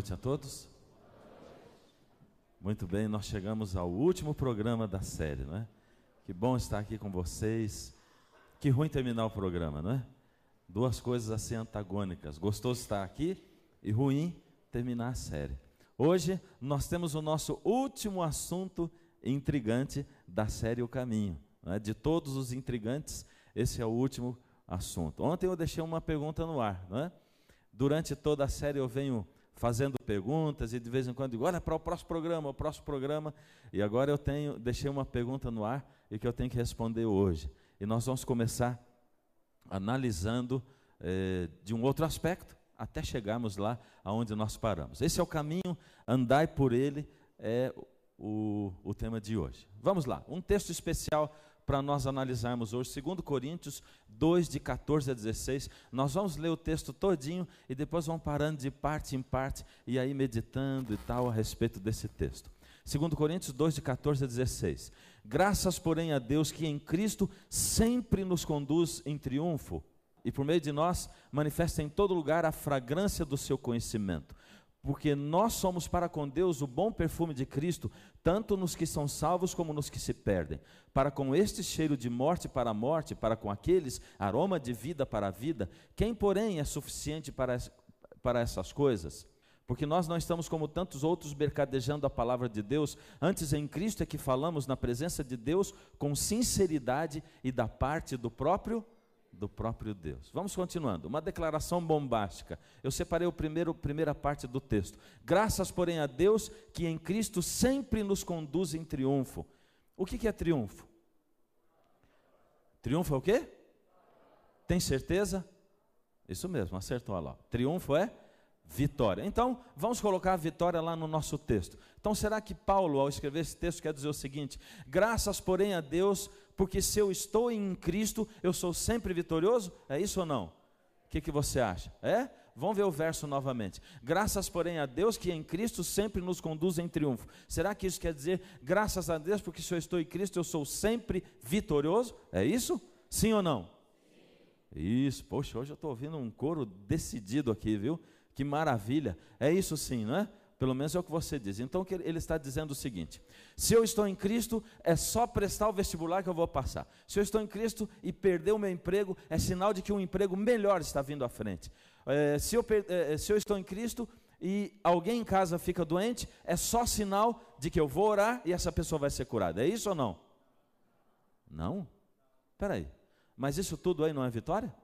noite a todos. Muito bem, nós chegamos ao último programa da série, não é? Que bom estar aqui com vocês. Que ruim terminar o programa, não é? Duas coisas assim antagônicas. Gostoso estar aqui e ruim terminar a série. Hoje nós temos o nosso último assunto intrigante da série O Caminho. É? De todos os intrigantes, esse é o último assunto. Ontem eu deixei uma pergunta no ar, não é? Durante toda a série eu venho fazendo perguntas e de vez em quando digo, olha para o próximo programa, o próximo programa. E agora eu tenho, deixei uma pergunta no ar e que eu tenho que responder hoje. E nós vamos começar analisando eh, de um outro aspecto até chegarmos lá aonde nós paramos. Esse é o caminho, andai por ele, é o, o tema de hoje. Vamos lá, um texto especial para nós analisarmos hoje, 2 Coríntios 2, de 14 a 16. Nós vamos ler o texto todinho e depois vamos parando de parte em parte e aí meditando e tal a respeito desse texto. 2 Coríntios 2, de 14 a 16. Graças, porém, a Deus que em Cristo sempre nos conduz em triunfo e por meio de nós manifesta em todo lugar a fragrância do seu conhecimento porque nós somos para com Deus o bom perfume de Cristo, tanto nos que são salvos como nos que se perdem. Para com este cheiro de morte para a morte, para com aqueles aroma de vida para a vida, quem, porém, é suficiente para, para essas coisas? Porque nós não estamos como tantos outros mercadejando a palavra de Deus, antes em Cristo é que falamos na presença de Deus com sinceridade e da parte do próprio do próprio Deus. Vamos continuando. Uma declaração bombástica. Eu separei o primeiro primeira parte do texto. Graças, porém, a Deus que em Cristo sempre nos conduz em triunfo. O que, que é triunfo? Triunfo é o quê? Tem certeza? Isso mesmo, acertou lá. Triunfo é vitória. Então, vamos colocar a vitória lá no nosso texto. Então, será que Paulo, ao escrever esse texto, quer dizer o seguinte: graças, porém, a Deus, porque se eu estou em Cristo, eu sou sempre vitorioso? É isso ou não? O que, que você acha? É? Vamos ver o verso novamente. Graças, porém, a Deus que em Cristo sempre nos conduz em triunfo. Será que isso quer dizer, graças a Deus, porque se eu estou em Cristo, eu sou sempre vitorioso? É isso? Sim ou não? Sim. Isso, poxa, hoje eu estou ouvindo um coro decidido aqui, viu? Que maravilha. É isso sim, não é? Pelo menos é o que você diz. Então ele está dizendo o seguinte: se eu estou em Cristo, é só prestar o vestibular que eu vou passar. Se eu estou em Cristo e perder o meu emprego, é sinal de que um emprego melhor está vindo à frente. É, se, eu, é, se eu estou em Cristo e alguém em casa fica doente, é só sinal de que eu vou orar e essa pessoa vai ser curada. É isso ou não? Não? Espera aí. Mas isso tudo aí não é vitória?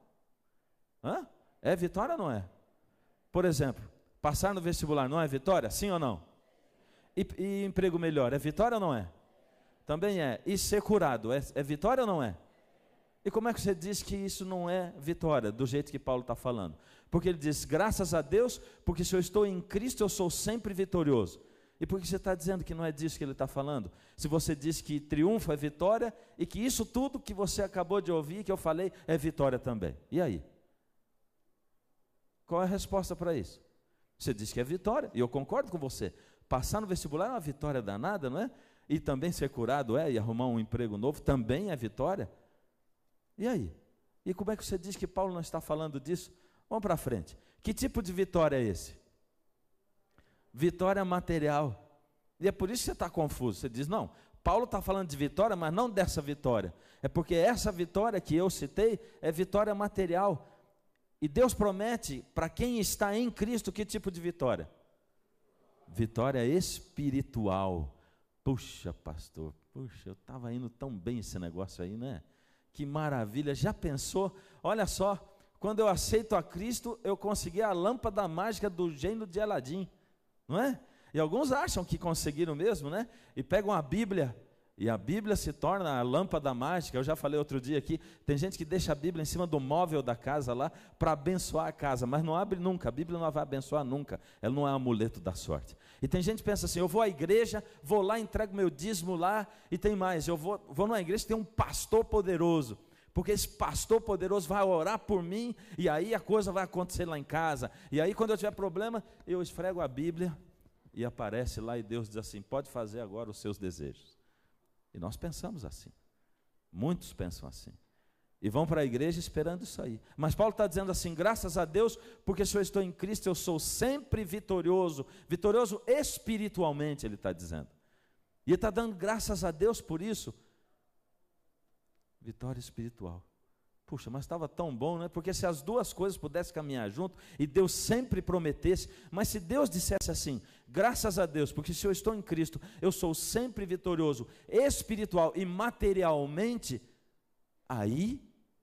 Hã? É vitória ou não é? Por exemplo, passar no vestibular não é vitória? Sim ou não? E, e emprego melhor, é vitória ou não é? Também é. E ser curado, é, é vitória ou não é? E como é que você diz que isso não é vitória, do jeito que Paulo está falando? Porque ele diz, graças a Deus, porque se eu estou em Cristo, eu sou sempre vitorioso. E por que você está dizendo que não é disso que ele está falando? Se você diz que triunfo é vitória, e que isso tudo que você acabou de ouvir, que eu falei, é vitória também. E aí? Qual é a resposta para isso? Você diz que é vitória, e eu concordo com você. Passar no vestibular é uma vitória danada, não é? E também ser curado é, e arrumar um emprego novo também é vitória. E aí? E como é que você diz que Paulo não está falando disso? Vamos para frente. Que tipo de vitória é esse? Vitória material. E é por isso que você está confuso. Você diz, não, Paulo está falando de vitória, mas não dessa vitória. É porque essa vitória que eu citei é vitória material. E Deus promete para quem está em Cristo que tipo de vitória? Vitória espiritual. Puxa, pastor, puxa, eu estava indo tão bem esse negócio aí, né? Que maravilha. Já pensou? Olha só, quando eu aceito a Cristo, eu consegui a lâmpada mágica do gênio de Aladim, não é? E alguns acham que conseguiram mesmo, né? E pegam a Bíblia e a Bíblia se torna a lâmpada mágica. Eu já falei outro dia aqui, tem gente que deixa a Bíblia em cima do móvel da casa lá para abençoar a casa, mas não abre nunca. A Bíblia não vai abençoar nunca. Ela não é um amuleto da sorte. E tem gente que pensa assim: eu vou à igreja, vou lá, entrego meu dízimo lá, e tem mais. Eu vou, vou numa igreja que tem um pastor poderoso. Porque esse pastor poderoso vai orar por mim, e aí a coisa vai acontecer lá em casa. E aí, quando eu tiver problema, eu esfrego a Bíblia e aparece lá, e Deus diz assim: pode fazer agora os seus desejos. E nós pensamos assim. Muitos pensam assim. E vão para a igreja esperando isso aí. Mas Paulo está dizendo assim: graças a Deus, porque se eu estou em Cristo, eu sou sempre vitorioso. Vitorioso espiritualmente, ele está dizendo. E está dando graças a Deus por isso. Vitória espiritual. Puxa, mas estava tão bom, né? Porque se as duas coisas pudessem caminhar junto e Deus sempre prometesse, mas se Deus dissesse assim, graças a Deus, porque se eu estou em Cristo, eu sou sempre vitorioso, espiritual e materialmente, aí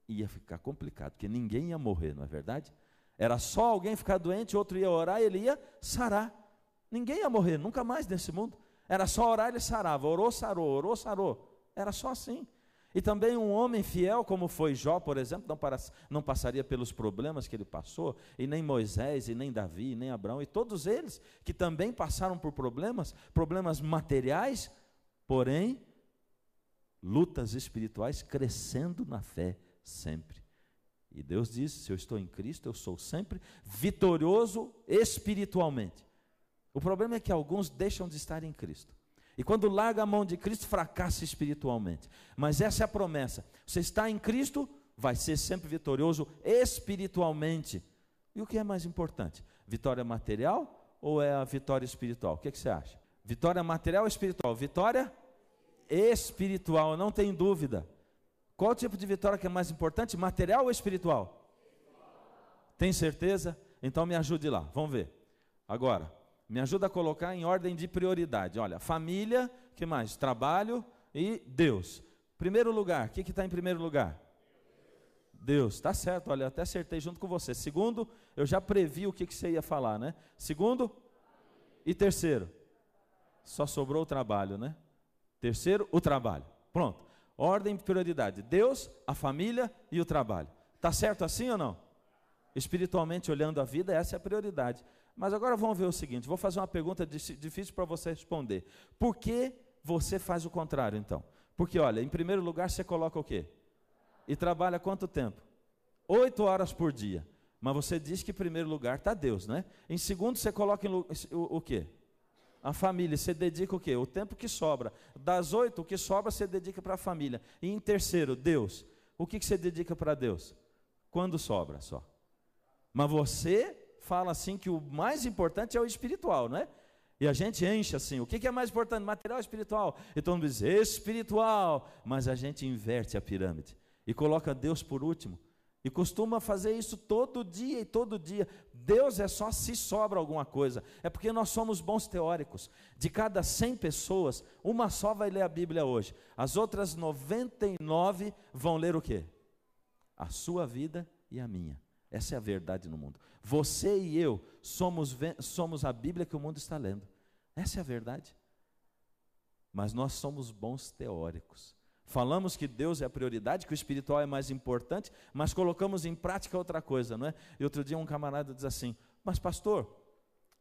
ia ficar complicado, porque ninguém ia morrer, não é verdade? Era só alguém ficar doente, outro ia orar e ele ia sarar. Ninguém ia morrer, nunca mais nesse mundo. Era só orar e ele sarava. Orou, sarou, orou, sarou. Era só assim. E também um homem fiel, como foi Jó, por exemplo, não, para, não passaria pelos problemas que ele passou, e nem Moisés, e nem Davi, e nem Abraão, e todos eles que também passaram por problemas, problemas materiais, porém, lutas espirituais, crescendo na fé sempre. E Deus diz: se eu estou em Cristo, eu sou sempre vitorioso espiritualmente. O problema é que alguns deixam de estar em Cristo. E quando larga a mão de Cristo, fracassa espiritualmente. Mas essa é a promessa. Você está em Cristo, vai ser sempre vitorioso espiritualmente. E o que é mais importante? Vitória material ou é a vitória espiritual? O que, é que você acha? Vitória material ou espiritual? Vitória espiritual, não tem dúvida. Qual tipo de vitória que é mais importante? Material ou espiritual? Tem certeza? Então me ajude lá, vamos ver. Agora, me ajuda a colocar em ordem de prioridade. Olha, família, que mais? Trabalho e Deus. Primeiro lugar, o que está em primeiro lugar? Deus, está certo, olha, até acertei junto com você. Segundo, eu já previ o que, que você ia falar, né? Segundo e terceiro, só sobrou o trabalho, né? Terceiro, o trabalho. Pronto. Ordem de prioridade: Deus, a família e o trabalho. Está certo assim ou não? Espiritualmente olhando a vida, essa é a prioridade. Mas agora vamos ver o seguinte: vou fazer uma pergunta difícil para você responder. Por que você faz o contrário, então? Porque, olha, em primeiro lugar você coloca o quê? E trabalha quanto tempo? Oito horas por dia. Mas você diz que em primeiro lugar está Deus, né? Em segundo, você coloca o, o, quê? A família, você dedica o quê? O tempo que sobra. Das oito, o que sobra você dedica para a família. E em terceiro, Deus. O que, que você dedica para Deus? Quando sobra só. Mas você fala assim que o mais importante é o espiritual, não é? E a gente enche assim, o que é mais importante, material ou espiritual? E todo mundo diz, espiritual, mas a gente inverte a pirâmide e coloca Deus por último. E costuma fazer isso todo dia e todo dia. Deus é só se sobra alguma coisa. É porque nós somos bons teóricos. De cada 100 pessoas, uma só vai ler a Bíblia hoje. As outras 99 vão ler o quê? A sua vida e a minha. Essa é a verdade no mundo. Você e eu somos, somos a Bíblia que o mundo está lendo. Essa é a verdade. Mas nós somos bons teóricos. Falamos que Deus é a prioridade, que o espiritual é mais importante, mas colocamos em prática outra coisa, não é? E outro dia um camarada diz assim: Mas pastor,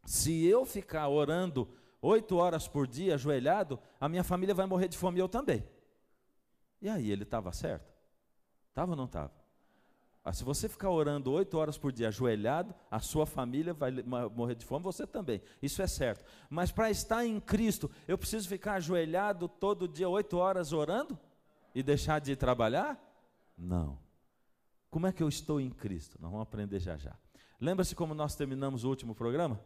se eu ficar orando oito horas por dia, ajoelhado, a minha família vai morrer de fome e eu também. E aí, ele estava certo? Estava ou não estava? Ah, se você ficar orando oito horas por dia ajoelhado, a sua família vai morrer de fome, você também. Isso é certo. Mas para estar em Cristo, eu preciso ficar ajoelhado todo dia oito horas orando e deixar de trabalhar? Não. Como é que eu estou em Cristo? Nós vamos aprender já já. Lembra-se como nós terminamos o último programa?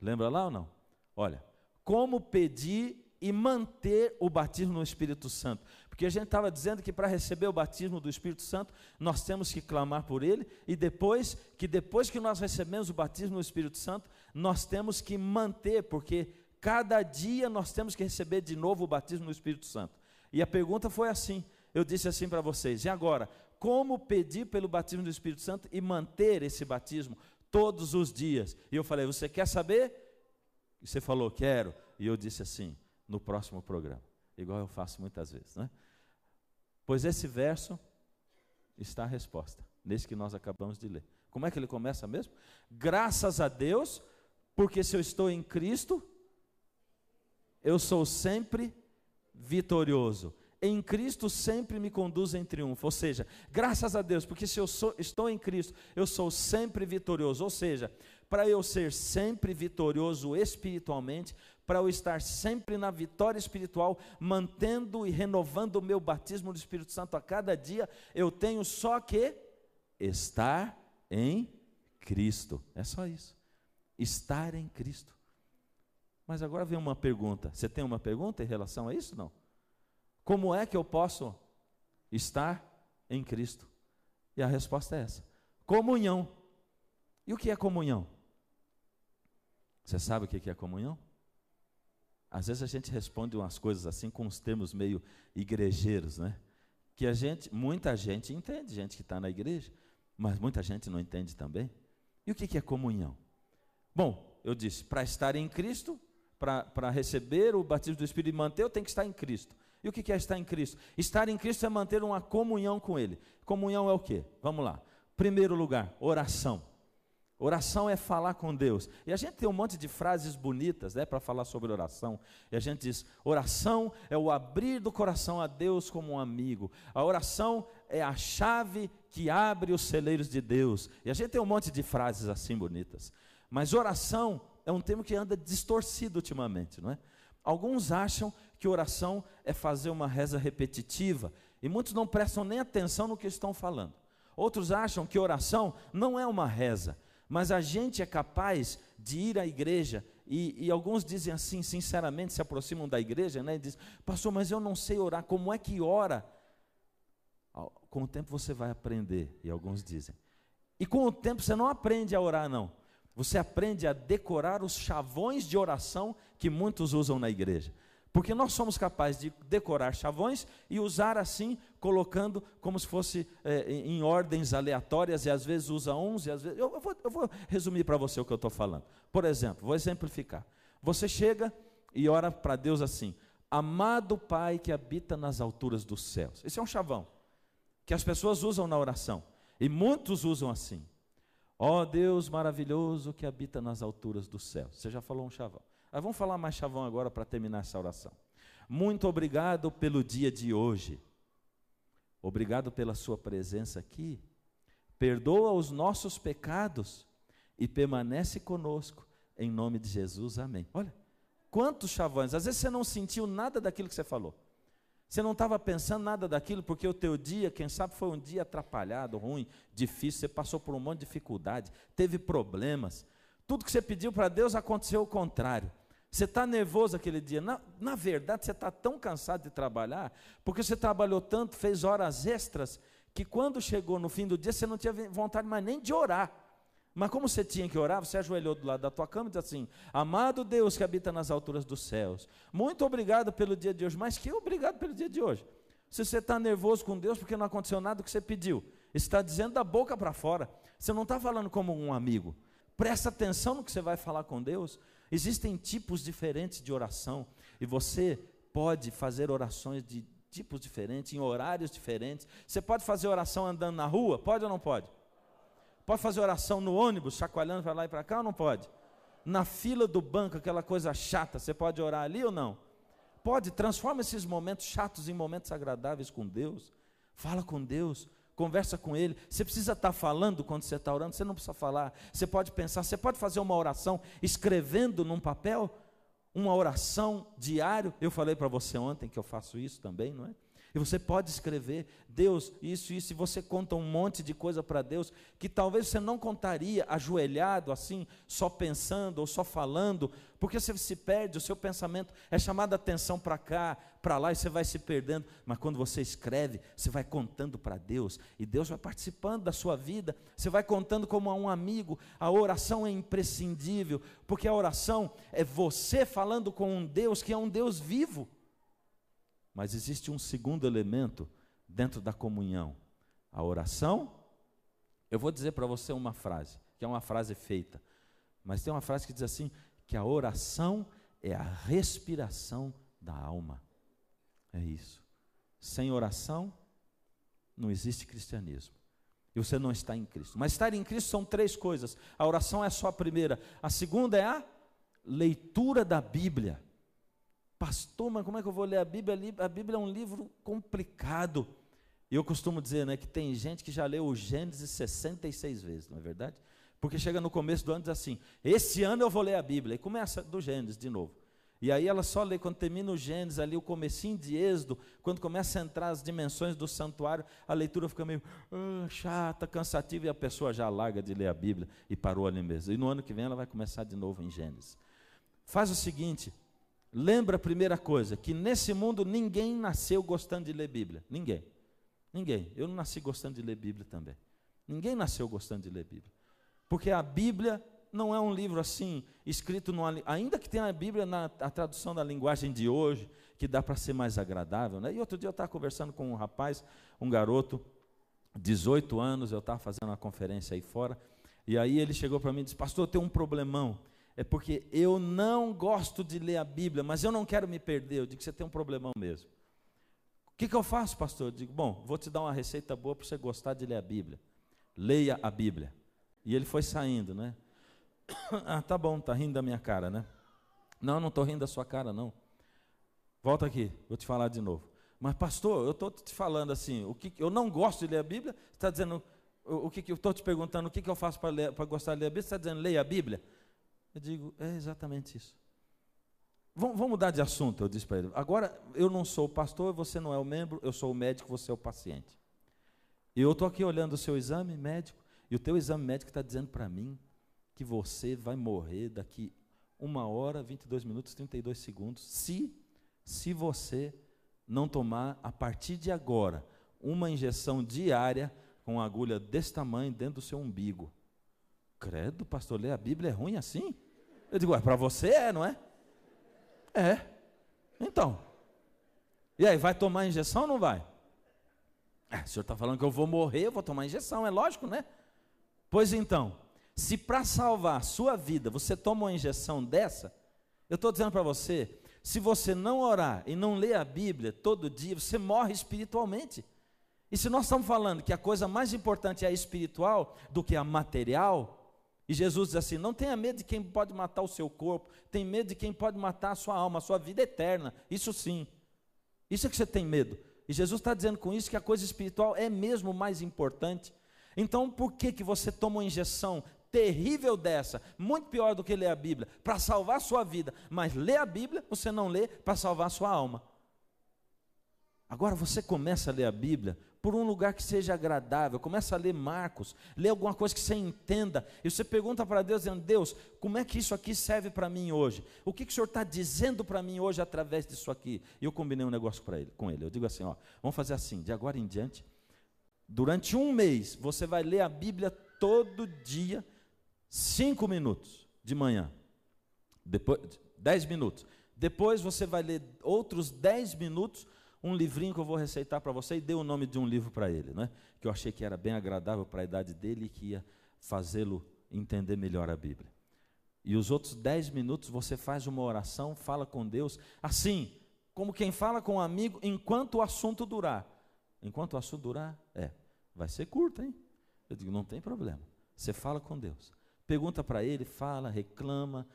Lembra lá ou não? Olha, como pedir e manter o batismo no Espírito Santo. Porque a gente estava dizendo que para receber o batismo do Espírito Santo, nós temos que clamar por ele, e depois, que depois que nós recebemos o batismo no Espírito Santo, nós temos que manter, porque cada dia nós temos que receber de novo o batismo no Espírito Santo. E a pergunta foi assim: eu disse assim para vocês, e agora, como pedir pelo batismo do Espírito Santo e manter esse batismo todos os dias? E eu falei, você quer saber? E você falou, quero. E eu disse assim, no próximo programa, igual eu faço muitas vezes, né? Pois esse verso está a resposta, nesse que nós acabamos de ler. Como é que ele começa mesmo? Graças a Deus, porque se eu estou em Cristo, eu sou sempre vitorioso, em Cristo sempre me conduz em triunfo. Ou seja, graças a Deus, porque se eu sou, estou em Cristo, eu sou sempre vitorioso. Ou seja, para eu ser sempre vitorioso espiritualmente, para eu estar sempre na vitória espiritual, mantendo e renovando o meu batismo do Espírito Santo a cada dia, eu tenho só que estar em Cristo. É só isso. Estar em Cristo. Mas agora vem uma pergunta. Você tem uma pergunta em relação a isso? Não. Como é que eu posso estar em Cristo? E a resposta é essa: comunhão. E o que é comunhão? Você sabe o que é comunhão? Às vezes a gente responde umas coisas assim com os termos meio igrejeiros, né? Que a gente, muita gente entende, gente que está na igreja, mas muita gente não entende também. E o que é comunhão? Bom, eu disse, para estar em Cristo, para receber o batismo do Espírito e manter, eu tenho que estar em Cristo. E o que é estar em Cristo? Estar em Cristo é manter uma comunhão com Ele. Comunhão é o quê? Vamos lá. Primeiro lugar, oração. Oração é falar com Deus. E a gente tem um monte de frases bonitas né, para falar sobre oração. E a gente diz: oração é o abrir do coração a Deus como um amigo. A oração é a chave que abre os celeiros de Deus. E a gente tem um monte de frases assim bonitas. Mas oração é um termo que anda distorcido ultimamente, não é? Alguns acham que oração é fazer uma reza repetitiva, e muitos não prestam nem atenção no que estão falando. Outros acham que oração não é uma reza, mas a gente é capaz de ir à igreja, e, e, alguns dizem assim, sinceramente, se aproximam da igreja, né, e dizem, pastor, mas eu não sei orar, como é que ora? Com o tempo você vai aprender, e alguns dizem. E com o tempo você não aprende a orar, não. Você aprende a decorar os chavões de oração que muitos usam na igreja. Porque nós somos capazes de decorar chavões e usar assim, colocando como se fosse é, em ordens aleatórias, e às vezes usa uns, e às vezes. Eu, eu, vou, eu vou, resumir para você o que eu estou falando. Por exemplo, vou exemplificar. Você chega e ora para Deus assim: Amado Pai que habita nas alturas dos céus. Esse é um chavão que as pessoas usam na oração. E muitos usam assim. Ó oh, Deus maravilhoso que habita nas alturas dos céus. Você já falou um chavão. Mas vamos falar mais chavão agora para terminar essa oração. Muito obrigado pelo dia de hoje. Obrigado pela sua presença aqui. Perdoa os nossos pecados e permanece conosco. Em nome de Jesus, amém. Olha, quantos chavões. Às vezes você não sentiu nada daquilo que você falou. Você não estava pensando nada daquilo, porque o teu dia, quem sabe, foi um dia atrapalhado, ruim, difícil, você passou por um monte de dificuldade, teve problemas. Tudo que você pediu para Deus aconteceu o contrário. Você está nervoso aquele dia. Na, na verdade, você está tão cansado de trabalhar, porque você trabalhou tanto, fez horas extras, que quando chegou no fim do dia, você não tinha vontade mais nem de orar. Mas como você tinha que orar, você ajoelhou do lado da tua cama e disse assim: Amado Deus que habita nas alturas dos céus, muito obrigado pelo dia de hoje. Mas que obrigado pelo dia de hoje? Se você está nervoso com Deus porque não aconteceu nada que você pediu, está dizendo da boca para fora. Você não está falando como um amigo. Presta atenção no que você vai falar com Deus. Existem tipos diferentes de oração e você pode fazer orações de tipos diferentes, em horários diferentes. Você pode fazer oração andando na rua? Pode ou não pode? Pode fazer oração no ônibus, chacoalhando para lá e para cá ou não pode? Na fila do banco, aquela coisa chata, você pode orar ali ou não? Pode, transforma esses momentos chatos em momentos agradáveis com Deus. Fala com Deus, conversa com Ele. Você precisa estar falando quando você está orando, você não precisa falar. Você pode pensar, você pode fazer uma oração escrevendo num papel, uma oração diário. Eu falei para você ontem que eu faço isso também, não é? E você pode escrever, Deus, isso, isso, e você conta um monte de coisa para Deus que talvez você não contaria ajoelhado assim, só pensando ou só falando, porque você se perde, o seu pensamento é chamado a atenção para cá, para lá, e você vai se perdendo. Mas quando você escreve, você vai contando para Deus, e Deus vai participando da sua vida, você vai contando como a um amigo. A oração é imprescindível, porque a oração é você falando com um Deus que é um Deus vivo. Mas existe um segundo elemento dentro da comunhão: a oração. Eu vou dizer para você uma frase, que é uma frase feita, mas tem uma frase que diz assim: que a oração é a respiração da alma. É isso. Sem oração, não existe cristianismo. E você não está em Cristo. Mas estar em Cristo são três coisas. A oração é só a primeira. A segunda é a leitura da Bíblia. Pastor, mas como é que eu vou ler a Bíblia? A Bíblia é um livro complicado. E eu costumo dizer né, que tem gente que já leu o Gênesis 66 vezes, não é verdade? Porque chega no começo do ano e diz assim: esse ano eu vou ler a Bíblia. E começa do Gênesis de novo. E aí ela só lê, quando termina o Gênesis, ali o comecinho de Êxodo, quando começa a entrar as dimensões do santuário, a leitura fica meio uh, chata, cansativa, e a pessoa já larga de ler a Bíblia e parou ali mesmo. E no ano que vem ela vai começar de novo em Gênesis. Faz o seguinte, lembra a primeira coisa, que nesse mundo ninguém nasceu gostando de ler Bíblia. Ninguém. Ninguém. Eu não nasci gostando de ler Bíblia também. Ninguém nasceu gostando de ler Bíblia. Porque a Bíblia não é um livro assim, escrito numa, ainda que tenha a Bíblia na a tradução da linguagem de hoje, que dá para ser mais agradável. Né? E outro dia eu estava conversando com um rapaz, um garoto, 18 anos, eu estava fazendo uma conferência aí fora, e aí ele chegou para mim e disse, pastor, eu tenho um problemão, é porque eu não gosto de ler a Bíblia, mas eu não quero me perder. Eu digo, você tem um problemão mesmo. O que, que eu faço, pastor? Eu digo, bom, vou te dar uma receita boa para você gostar de ler a Bíblia. Leia a Bíblia. E ele foi saindo, né? ah, tá bom, tá rindo da minha cara, né? Não, não estou rindo da sua cara, não. Volta aqui, vou te falar de novo. Mas, pastor, eu estou te falando assim, o que eu não gosto de ler a Bíblia, você está dizendo, o, o que, eu estou te perguntando, o que, que eu faço para gostar de ler a Bíblia, você está dizendo, leia a Bíblia? Eu digo, é exatamente isso. Vamos, mudar de assunto, eu disse para ele. Agora, eu não sou o pastor, você não é o membro, eu sou o médico, você é o paciente. E eu estou aqui olhando o seu exame médico, e o teu exame médico está dizendo para mim que você vai morrer daqui uma hora, 22 minutos, 32 segundos, se, se você não tomar, a partir de agora, uma injeção diária com uma agulha desse tamanho dentro do seu umbigo. Credo, pastor, ler a Bíblia é ruim assim? Eu digo, é para você é, não é? É. Então. E aí, vai tomar injeção ou não vai? É, o senhor está falando que eu vou morrer, eu vou tomar injeção, é lógico, né? Pois então, se para salvar a sua vida você toma uma injeção dessa, eu estou dizendo para você, se você não orar e não ler a Bíblia todo dia, você morre espiritualmente. E se nós estamos falando que a coisa mais importante é a espiritual do que a material, e Jesus diz assim: não tenha medo de quem pode matar o seu corpo, tem medo de quem pode matar a sua alma, a sua vida eterna. Isso sim. Isso é que você tem medo. E Jesus está dizendo com isso que a coisa espiritual é mesmo mais importante. Então, por que, que você toma uma injeção terrível dessa, muito pior do que ler a Bíblia, para salvar a sua vida, mas ler a Bíblia você não lê para salvar a sua alma. Agora você começa a ler a Bíblia por um lugar que seja agradável, começa a ler Marcos, lê alguma coisa que você entenda, e você pergunta para Deus, dizendo, Deus, como é que isso aqui serve para mim hoje? O que, que o Senhor está dizendo para mim hoje através disso aqui? E eu combinei um negócio para ele, com ele, eu digo assim, ó, vamos fazer assim, de agora em diante, durante um mês, você vai ler a Bíblia todo dia, cinco minutos de manhã, depois, dez minutos. Depois você vai ler outros dez minutos, um livrinho que eu vou receitar para você e dei o nome de um livro para ele, né? que eu achei que era bem agradável para a idade dele e que ia fazê-lo entender melhor a Bíblia. E os outros dez minutos você faz uma oração, fala com Deus, assim, como quem fala com um amigo, enquanto o assunto durar. Enquanto o assunto durar, é, vai ser curto, hein? Eu digo, não tem problema. Você fala com Deus. Pergunta para ele, fala, reclama,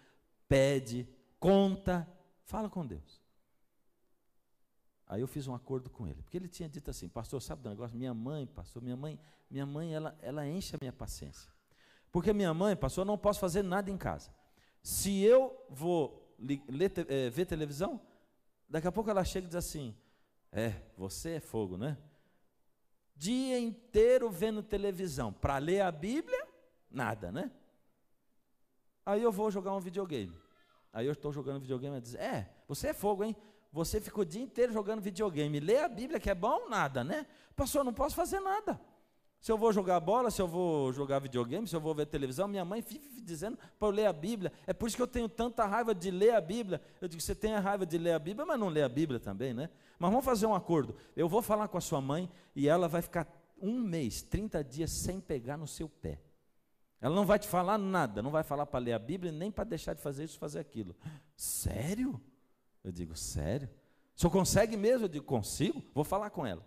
pede, conta, fala com Deus. Aí eu fiz um acordo com ele, porque ele tinha dito assim, pastor, sabe do negócio? Minha mãe, pastor, minha mãe, minha mãe, ela, ela enche a minha paciência. Porque minha mãe, pastor, eu não posso fazer nada em casa. Se eu vou ler, é, ver televisão, daqui a pouco ela chega e diz assim, é, você é fogo, né? Dia inteiro vendo televisão, para ler a Bíblia, nada, né? Aí eu vou jogar um videogame. Aí eu estou jogando videogame e diz: É, você é fogo, hein? Você ficou o dia inteiro jogando videogame. Lê a Bíblia que é bom? Nada, né? Pastor, não posso fazer nada. Se eu vou jogar bola, se eu vou jogar videogame, se eu vou ver televisão, minha mãe vive dizendo para eu ler a Bíblia. É por isso que eu tenho tanta raiva de ler a Bíblia. Eu digo, você tem a raiva de ler a Bíblia, mas não lê a Bíblia também, né? Mas vamos fazer um acordo. Eu vou falar com a sua mãe e ela vai ficar um mês, 30 dias sem pegar no seu pé. Ela não vai te falar nada, não vai falar para ler a Bíblia, nem para deixar de fazer isso, fazer aquilo. Sério? Eu digo, sério? O senhor consegue mesmo? Eu digo, consigo? Vou falar com ela.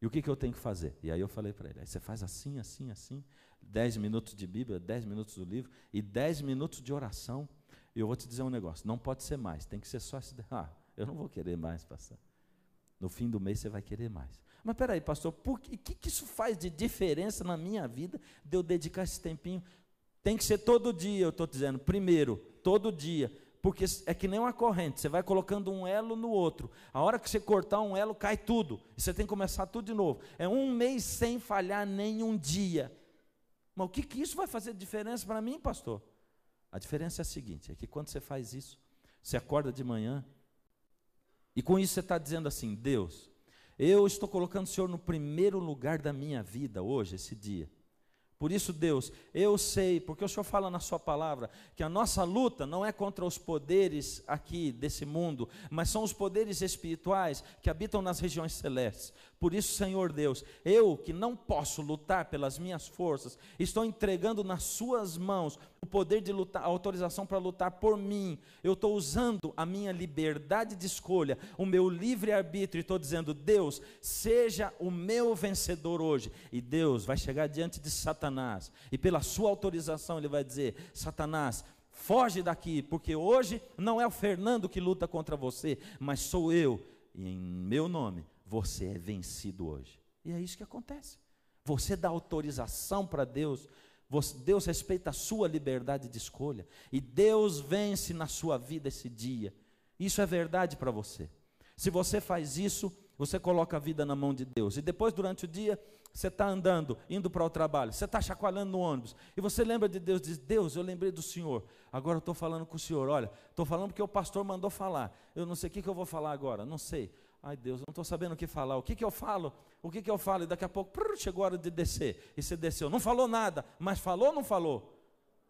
E o que, que eu tenho que fazer? E aí eu falei para ele, aí você faz assim, assim, assim, dez minutos de Bíblia, dez minutos do livro e dez minutos de oração. E eu vou te dizer um negócio: não pode ser mais, tem que ser só esse. Ah, eu não vou querer mais, pastor. No fim do mês você vai querer mais. Mas peraí, pastor, o que, que isso faz de diferença na minha vida de eu dedicar esse tempinho? Tem que ser todo dia, eu estou dizendo. Primeiro, todo dia. Porque é que nem uma corrente, você vai colocando um elo no outro. A hora que você cortar um elo, cai tudo. E você tem que começar tudo de novo. É um mês sem falhar nenhum dia. Mas o que, que isso vai fazer diferença para mim, pastor? A diferença é a seguinte: é que quando você faz isso, você acorda de manhã, e com isso você está dizendo assim: Deus, eu estou colocando o Senhor no primeiro lugar da minha vida hoje, esse dia. Por isso, Deus, eu sei, porque o Senhor fala na Sua palavra, que a nossa luta não é contra os poderes aqui desse mundo, mas são os poderes espirituais que habitam nas regiões celestes. Por isso, Senhor Deus, eu que não posso lutar pelas minhas forças, estou entregando nas Suas mãos o poder de lutar, a autorização para lutar por mim. Eu estou usando a minha liberdade de escolha, o meu livre-arbítrio, e estou dizendo, Deus, seja o meu vencedor hoje. E Deus vai chegar diante de Satanás, e pela Sua autorização, Ele vai dizer: Satanás, foge daqui, porque hoje não é o Fernando que luta contra você, mas sou eu, e em meu nome você é vencido hoje. E é isso que acontece. Você dá autorização para Deus, Deus respeita a sua liberdade de escolha, e Deus vence na sua vida esse dia. Isso é verdade para você. Se você faz isso, você coloca a vida na mão de Deus, e depois, durante o dia, você está andando, indo para o trabalho, você está chacoalhando no ônibus, e você lembra de Deus, diz: Deus, eu lembrei do Senhor, agora eu estou falando com o Senhor. Olha, estou falando porque o pastor mandou falar, eu não sei o que, que eu vou falar agora, não sei. Ai Deus, não estou sabendo o que falar. O que, que eu falo? O que, que eu falo? E daqui a pouco prrr, chegou a hora de descer. E você desceu. Não falou nada, mas falou ou não falou?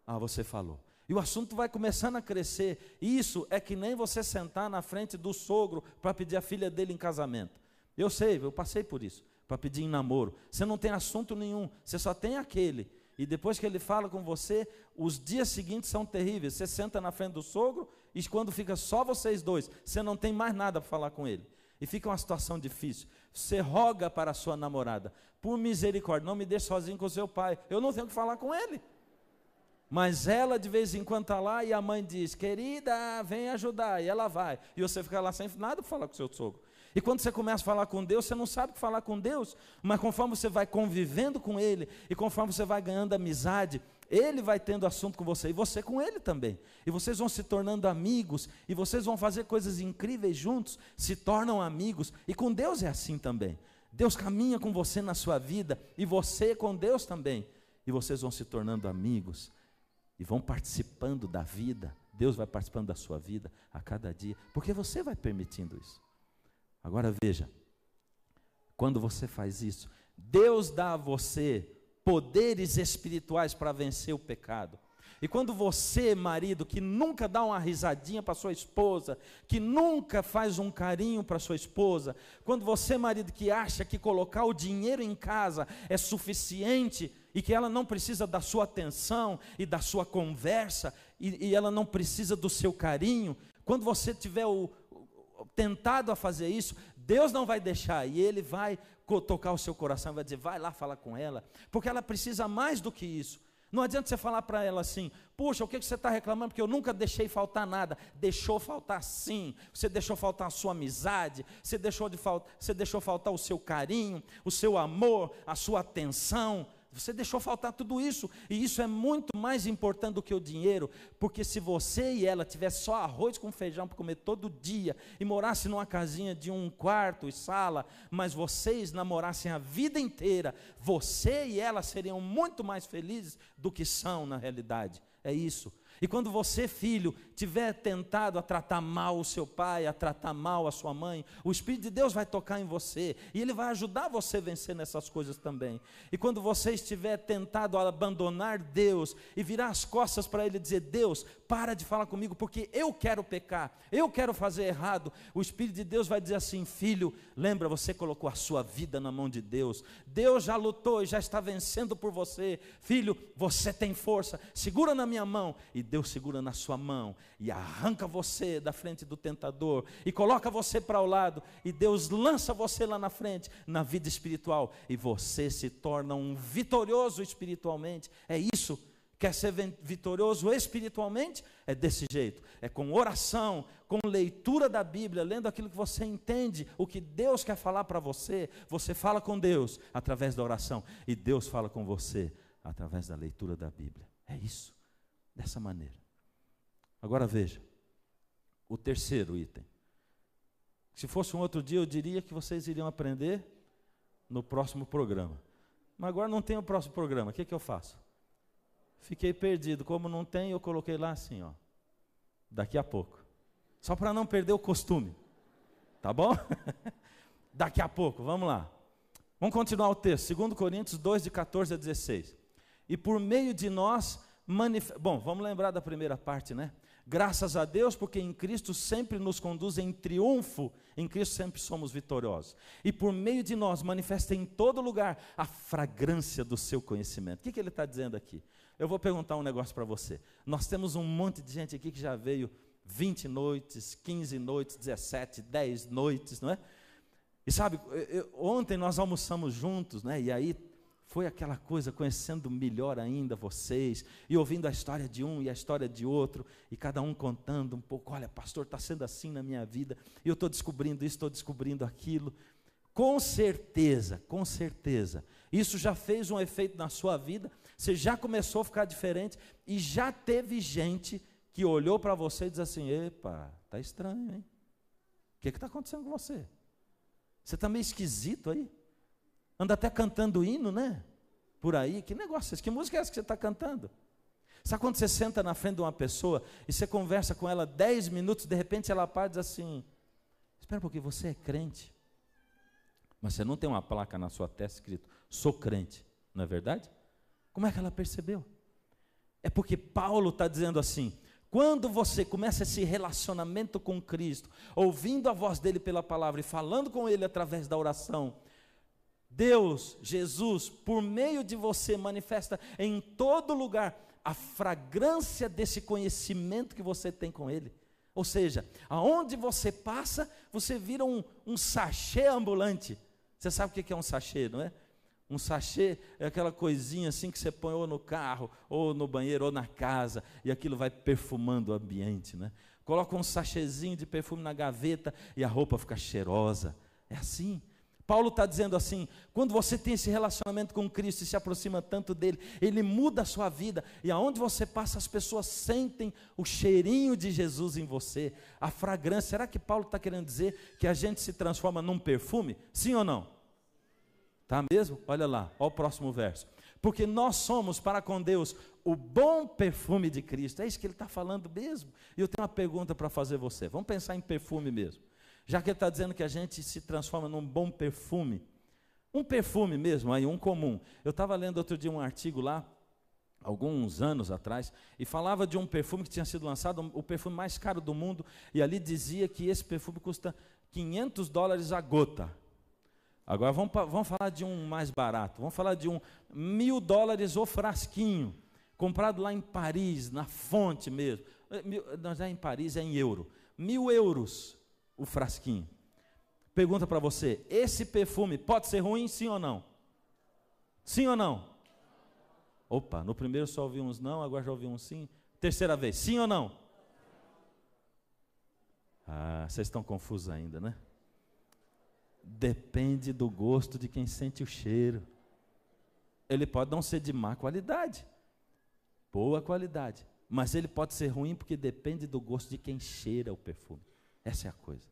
Ah, você falou. E o assunto vai começando a crescer. Isso é que nem você sentar na frente do sogro para pedir a filha dele em casamento. Eu sei, eu passei por isso. Para pedir em namoro. Você não tem assunto nenhum, você só tem aquele. E depois que ele fala com você, os dias seguintes são terríveis. Você senta na frente do sogro e quando fica só vocês dois, você não tem mais nada para falar com ele e fica uma situação difícil. Você roga para a sua namorada, por misericórdia, não me deixe sozinho com seu pai. Eu não tenho que falar com ele. Mas ela de vez em quando está lá e a mãe diz: Querida, vem ajudar. E ela vai. E você fica lá sem nada para falar com seu sogro. E quando você começa a falar com Deus, você não sabe o que falar com Deus, mas conforme você vai convivendo com Ele, e conforme você vai ganhando amizade, ele vai tendo assunto com você e você com ele também. E vocês vão se tornando amigos e vocês vão fazer coisas incríveis juntos, se tornam amigos. E com Deus é assim também. Deus caminha com você na sua vida e você com Deus também. E vocês vão se tornando amigos e vão participando da vida. Deus vai participando da sua vida a cada dia, porque você vai permitindo isso. Agora veja, quando você faz isso, Deus dá a você poderes espirituais para vencer o pecado. E quando você, marido, que nunca dá uma risadinha para sua esposa, que nunca faz um carinho para sua esposa, quando você, marido, que acha que colocar o dinheiro em casa é suficiente e que ela não precisa da sua atenção e da sua conversa e, e ela não precisa do seu carinho, quando você tiver o, tentado a fazer isso, Deus não vai deixar e Ele vai tocar o seu coração, vai dizer, vai lá falar com ela, porque ela precisa mais do que isso. Não adianta você falar para ela assim, puxa, o que você está reclamando? Porque eu nunca deixei faltar nada. Deixou faltar sim. Você deixou faltar a sua amizade, você deixou, de você deixou faltar o seu carinho, o seu amor, a sua atenção. Você deixou faltar tudo isso, e isso é muito mais importante do que o dinheiro, porque se você e ela tivessem só arroz com feijão para comer todo dia e morasse numa casinha de um quarto e sala, mas vocês namorassem a vida inteira, você e ela seriam muito mais felizes do que são na realidade. É isso. E quando você, filho, tiver tentado a tratar mal o seu pai, a tratar mal a sua mãe, o Espírito de Deus vai tocar em você e ele vai ajudar você a vencer nessas coisas também. E quando você estiver tentado a abandonar Deus e virar as costas para ele dizer: Deus, para de falar comigo porque eu quero pecar, eu quero fazer errado, o Espírito de Deus vai dizer assim: Filho, lembra, você colocou a sua vida na mão de Deus, Deus já lutou e já está vencendo por você, filho, você tem força, segura na minha mão. E Deus segura na sua mão e arranca você da frente do tentador e coloca você para o lado e Deus lança você lá na frente na vida espiritual e você se torna um vitorioso espiritualmente. É isso Quer ser vitorioso espiritualmente? É desse jeito. É com oração, com leitura da Bíblia, lendo aquilo que você entende, o que Deus quer falar para você. Você fala com Deus através da oração e Deus fala com você através da leitura da Bíblia. É isso. Dessa maneira. Agora veja. O terceiro item. Se fosse um outro dia, eu diria que vocês iriam aprender no próximo programa. Mas agora não tem o próximo programa. O que, que eu faço? Fiquei perdido. Como não tem, eu coloquei lá assim, ó. Daqui a pouco. Só para não perder o costume. Tá bom? Daqui a pouco, vamos lá. Vamos continuar o texto. 2 Coríntios 2, de 14 a 16. E por meio de nós, manif... bom, vamos lembrar da primeira parte, né? Graças a Deus, porque em Cristo sempre nos conduz em triunfo, em Cristo sempre somos vitoriosos. E por meio de nós manifesta em todo lugar a fragrância do seu conhecimento. O que, que ele está dizendo aqui? Eu vou perguntar um negócio para você. Nós temos um monte de gente aqui que já veio 20 noites, 15 noites, 17, 10 noites, não é? E sabe, eu, ontem nós almoçamos juntos, né? E aí foi aquela coisa, conhecendo melhor ainda vocês, e ouvindo a história de um e a história de outro, e cada um contando um pouco: olha, pastor, está sendo assim na minha vida, e eu estou descobrindo isso, estou descobrindo aquilo. Com certeza, com certeza, isso já fez um efeito na sua vida, você já começou a ficar diferente e já teve gente que olhou para você e disse assim: Epa, tá estranho, hein? O que está acontecendo com você? Você está meio esquisito aí. Anda até cantando hino, né? Por aí. Que negócio é esse? Que música é essa que você está cantando? Sabe quando você senta na frente de uma pessoa e você conversa com ela dez minutos, de repente ela para e diz assim: Espera pouquinho, você é crente. Mas você não tem uma placa na sua testa escrito: Sou crente. Não é verdade? Como é que ela percebeu? É porque Paulo está dizendo assim: quando você começa esse relacionamento com Cristo, ouvindo a voz dele pela palavra e falando com ele através da oração, Deus, Jesus, por meio de você, manifesta em todo lugar a fragrância desse conhecimento que você tem com Ele. Ou seja, aonde você passa, você vira um, um sachê ambulante. Você sabe o que é um sachê, não é? Um sachê é aquela coisinha assim que você põe ou no carro, ou no banheiro, ou na casa, e aquilo vai perfumando o ambiente, né? Coloca um sachêzinho de perfume na gaveta e a roupa fica cheirosa. É assim. Paulo está dizendo assim: quando você tem esse relacionamento com Cristo e se aproxima tanto dele, ele muda a sua vida, e aonde você passa, as pessoas sentem o cheirinho de Jesus em você, a fragrância. Será que Paulo está querendo dizer que a gente se transforma num perfume? Sim ou não? Tá mesmo? Olha lá, olha o próximo verso. Porque nós somos para com Deus o bom perfume de Cristo. É isso que ele está falando mesmo. E eu tenho uma pergunta para fazer você. Vamos pensar em perfume mesmo. Já que ele está dizendo que a gente se transforma num bom perfume. Um perfume mesmo, aí um comum. Eu estava lendo outro dia um artigo lá, alguns anos atrás, e falava de um perfume que tinha sido lançado, o perfume mais caro do mundo, e ali dizia que esse perfume custa 500 dólares a gota. Agora vamos, vamos falar de um mais barato. Vamos falar de um mil dólares o frasquinho, comprado lá em Paris, na fonte mesmo. Eh, não, é em Paris, é em euro. Mil euros o frasquinho. Pergunta para você: esse perfume pode ser ruim, sim ou não? Sim ou não? Opa, no primeiro só ouvi uns não, agora já ouvi um sim. Terceira vez, sim ou não? Ah, vocês estão confusos ainda, né? depende do gosto de quem sente o cheiro. Ele pode não ser de má qualidade, boa qualidade, mas ele pode ser ruim porque depende do gosto de quem cheira o perfume. Essa é a coisa.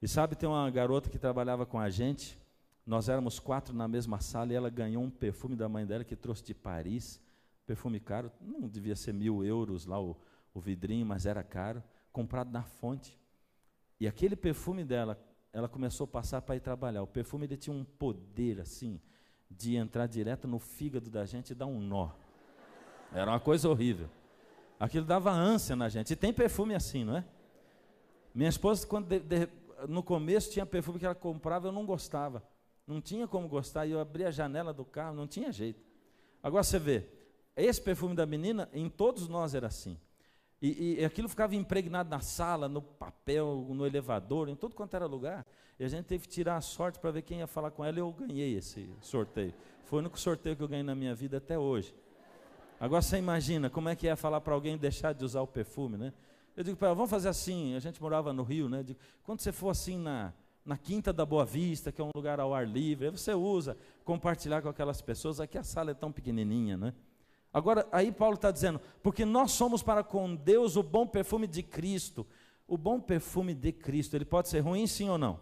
E sabe, tem uma garota que trabalhava com a gente, nós éramos quatro na mesma sala e ela ganhou um perfume da mãe dela que trouxe de Paris, perfume caro, não devia ser mil euros lá o, o vidrinho, mas era caro, comprado na fonte. E aquele perfume dela, ela começou a passar para ir trabalhar. O perfume ele tinha um poder assim de entrar direto no fígado da gente e dar um nó. Era uma coisa horrível. Aquilo dava ânsia na gente. E tem perfume assim, não é? Minha esposa, quando de, de, no começo tinha perfume que ela comprava, eu não gostava. Não tinha como gostar. E eu abria a janela do carro, não tinha jeito. Agora você vê, esse perfume da menina, em todos nós era assim. E, e, aquilo ficava impregnado na sala, no papel, no elevador, em tudo quanto era lugar. E a gente teve que tirar a sorte para ver quem ia falar com ela e eu ganhei esse sorteio. Foi o único sorteio que eu ganhei na minha vida até hoje. Agora você imagina como é que é falar para alguém deixar de usar o perfume, né? Eu digo para ela, vamos fazer assim, a gente morava no Rio, né? Digo, quando você for assim na, na Quinta da Boa Vista, que é um lugar ao ar livre, aí você usa, compartilhar com aquelas pessoas, aqui a sala é tão pequenininha, né? Agora, aí Paulo está dizendo, porque nós somos para com Deus o bom perfume de Cristo. O bom perfume de Cristo, ele pode ser ruim sim ou não?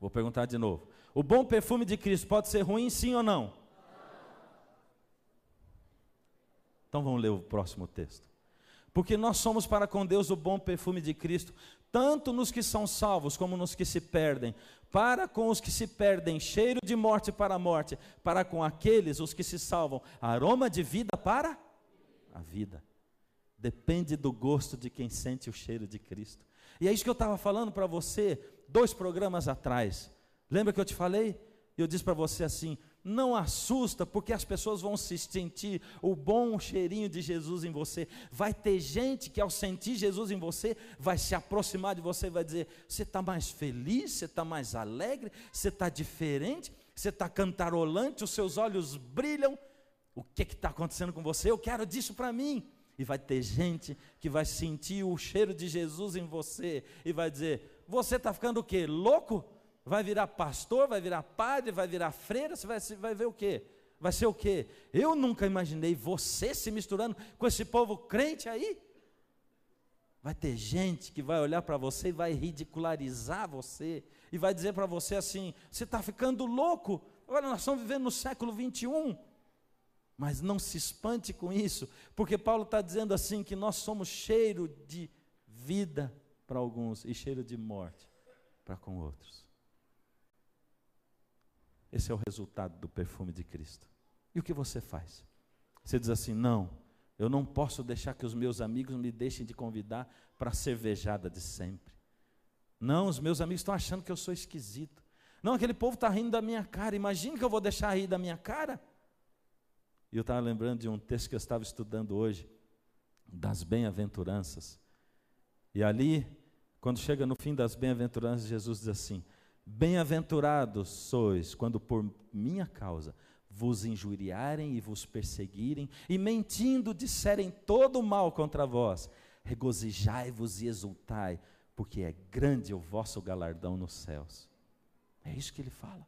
Vou perguntar de novo. O bom perfume de Cristo pode ser ruim sim ou não? Então vamos ler o próximo texto. Porque nós somos para com Deus o bom perfume de Cristo, tanto nos que são salvos como nos que se perdem. Para com os que se perdem, cheiro de morte para a morte, para com aqueles, os que se salvam, aroma de vida para a vida. Depende do gosto de quem sente o cheiro de Cristo. E é isso que eu estava falando para você dois programas atrás. Lembra que eu te falei? Eu disse para você assim: não assusta, porque as pessoas vão se sentir o bom cheirinho de Jesus em você. Vai ter gente que, ao sentir Jesus em você, vai se aproximar de você e vai dizer: Você está mais feliz, você está mais alegre, você está diferente, você está cantarolante, os seus olhos brilham. O que está acontecendo com você? Eu quero disso para mim. E vai ter gente que vai sentir o cheiro de Jesus em você e vai dizer: Você está ficando o quê? Louco? Vai virar pastor, vai virar padre, vai virar freira, você vai, vai ver o quê? Vai ser o quê? Eu nunca imaginei você se misturando com esse povo crente aí. Vai ter gente que vai olhar para você e vai ridicularizar você, e vai dizer para você assim: você está ficando louco. Agora nós estamos vivendo no século 21. Mas não se espante com isso, porque Paulo está dizendo assim: que nós somos cheiro de vida para alguns e cheiro de morte para com outros. Esse é o resultado do perfume de Cristo. E o que você faz? Você diz assim: não, eu não posso deixar que os meus amigos me deixem de convidar para a cervejada de sempre. Não, os meus amigos estão achando que eu sou esquisito. Não, aquele povo está rindo da minha cara. Imagina que eu vou deixar rir da minha cara. E eu estava lembrando de um texto que eu estava estudando hoje, das bem-aventuranças. E ali, quando chega no fim das bem-aventuranças, Jesus diz assim: Bem-aventurados sois quando por minha causa vos injuriarem e vos perseguirem, e mentindo disserem todo o mal contra vós. Regozijai-vos e exultai, porque é grande o vosso galardão nos céus. É isso que ele fala.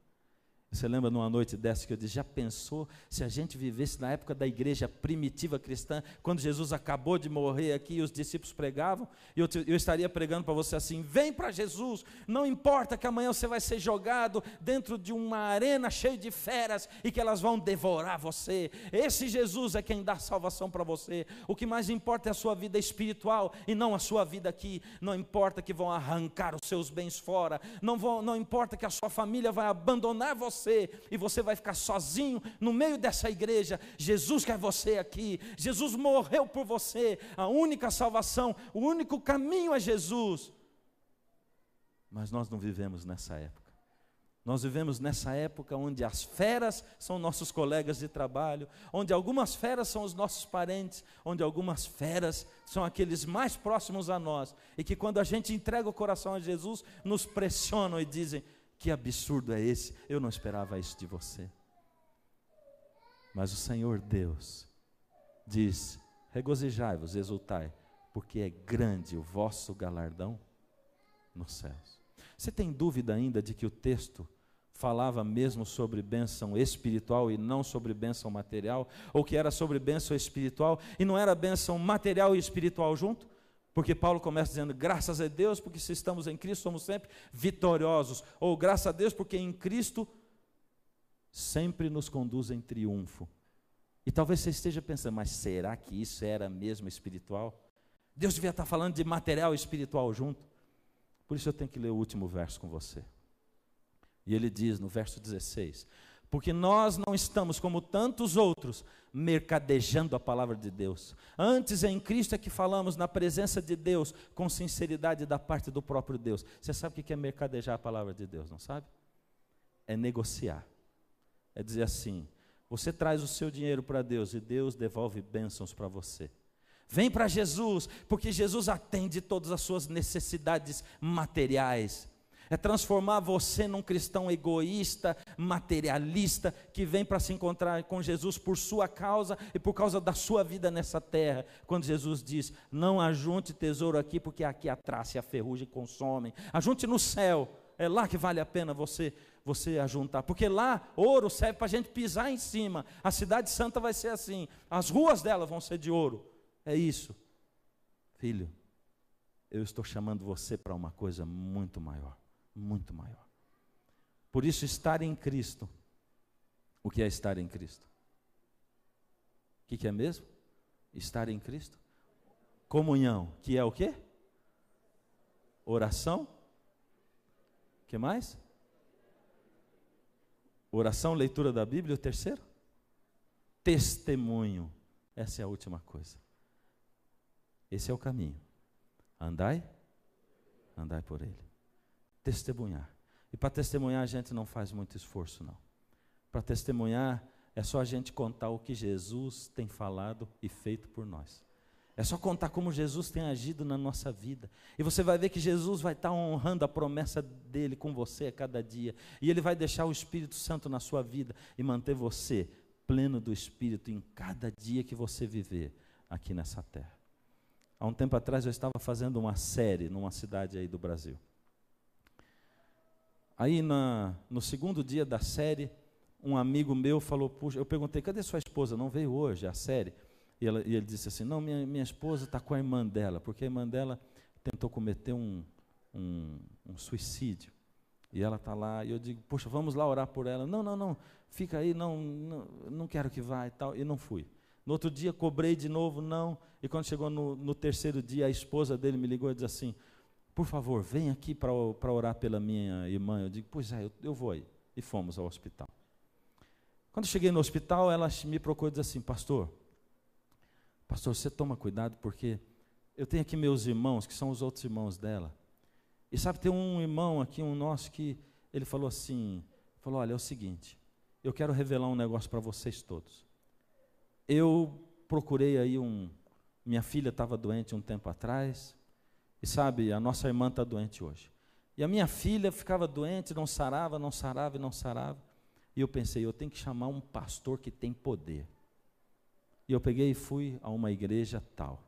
Você lembra numa noite dessa que eu disse: já pensou se a gente vivesse na época da igreja primitiva cristã, quando Jesus acabou de morrer aqui e os discípulos pregavam? Eu, eu estaria pregando para você assim: vem para Jesus, não importa que amanhã você vai ser jogado dentro de uma arena cheia de feras e que elas vão devorar você. Esse Jesus é quem dá salvação para você. O que mais importa é a sua vida espiritual e não a sua vida aqui. Não importa que vão arrancar os seus bens fora, não, vão, não importa que a sua família vai abandonar você você e você vai ficar sozinho no meio dessa igreja. Jesus quer você aqui. Jesus morreu por você. A única salvação, o único caminho é Jesus. Mas nós não vivemos nessa época. Nós vivemos nessa época onde as feras são nossos colegas de trabalho, onde algumas feras são os nossos parentes, onde algumas feras são aqueles mais próximos a nós, e que quando a gente entrega o coração a Jesus, nos pressionam e dizem: que absurdo é esse? Eu não esperava isso de você. Mas o Senhor Deus diz: regozijai-vos, exultai, porque é grande o vosso galardão nos céus. Você tem dúvida ainda de que o texto falava mesmo sobre bênção espiritual e não sobre bênção material? Ou que era sobre bênção espiritual e não era bênção material e espiritual junto? Porque Paulo começa dizendo: graças a Deus, porque se estamos em Cristo somos sempre vitoriosos. Ou graças a Deus, porque em Cristo sempre nos conduz em triunfo. E talvez você esteja pensando, mas será que isso era mesmo espiritual? Deus devia estar falando de material espiritual junto. Por isso eu tenho que ler o último verso com você. E ele diz no verso 16: porque nós não estamos como tantos outros mercadejando a palavra de Deus. Antes em Cristo é que falamos na presença de Deus com sinceridade da parte do próprio Deus. Você sabe o que é mercadejar a palavra de Deus, não sabe? É negociar. É dizer assim: você traz o seu dinheiro para Deus e Deus devolve bênçãos para você. Vem para Jesus, porque Jesus atende todas as suas necessidades materiais. É transformar você num cristão egoísta, materialista, que vem para se encontrar com Jesus por sua causa e por causa da sua vida nessa terra. Quando Jesus diz: Não ajunte tesouro aqui, porque aqui a traça e a ferrugem consomem, ajunte no céu, é lá que vale a pena você você ajuntar, porque lá ouro serve para a gente pisar em cima. A cidade santa vai ser assim, as ruas dela vão ser de ouro. É isso, filho. Eu estou chamando você para uma coisa muito maior muito maior. Por isso, estar em Cristo. O que é estar em Cristo? O que, que é mesmo? Estar em Cristo? Comunhão, que é o quê? Oração? O que mais? Oração, leitura da Bíblia, o terceiro? Testemunho. Essa é a última coisa. Esse é o caminho. Andai, andai por ele testemunhar. E para testemunhar a gente não faz muito esforço, não. Para testemunhar é só a gente contar o que Jesus tem falado e feito por nós. É só contar como Jesus tem agido na nossa vida. E você vai ver que Jesus vai estar honrando a promessa dele com você a cada dia. E ele vai deixar o Espírito Santo na sua vida e manter você pleno do Espírito em cada dia que você viver aqui nessa terra. Há um tempo atrás eu estava fazendo uma série numa cidade aí do Brasil. Aí na, no segundo dia da série, um amigo meu falou, puxa, eu perguntei, cadê sua esposa? Não veio hoje a série? E, ela, e ele disse assim, não, minha, minha esposa está com a irmã dela, porque a irmã dela tentou cometer um, um, um suicídio. E ela está lá, e eu digo, poxa, vamos lá orar por ela. Não, não, não, fica aí, não, não, não quero que vá e tal. E não fui. No outro dia cobrei de novo, não. E quando chegou no, no terceiro dia, a esposa dele me ligou e disse assim: por favor, vem aqui para orar pela minha irmã. Eu digo, pois é, eu, eu vou aí. E fomos ao hospital. Quando cheguei no hospital, ela me procurou e disse assim, pastor, pastor, você toma cuidado porque eu tenho aqui meus irmãos, que são os outros irmãos dela. E sabe, tem um irmão aqui, um nosso, que ele falou assim, falou, olha, é o seguinte, eu quero revelar um negócio para vocês todos. Eu procurei aí um, minha filha estava doente um tempo atrás, e sabe, a nossa irmã está doente hoje. E a minha filha ficava doente, não sarava, não sarava e não sarava. E eu pensei, eu tenho que chamar um pastor que tem poder. E eu peguei e fui a uma igreja tal.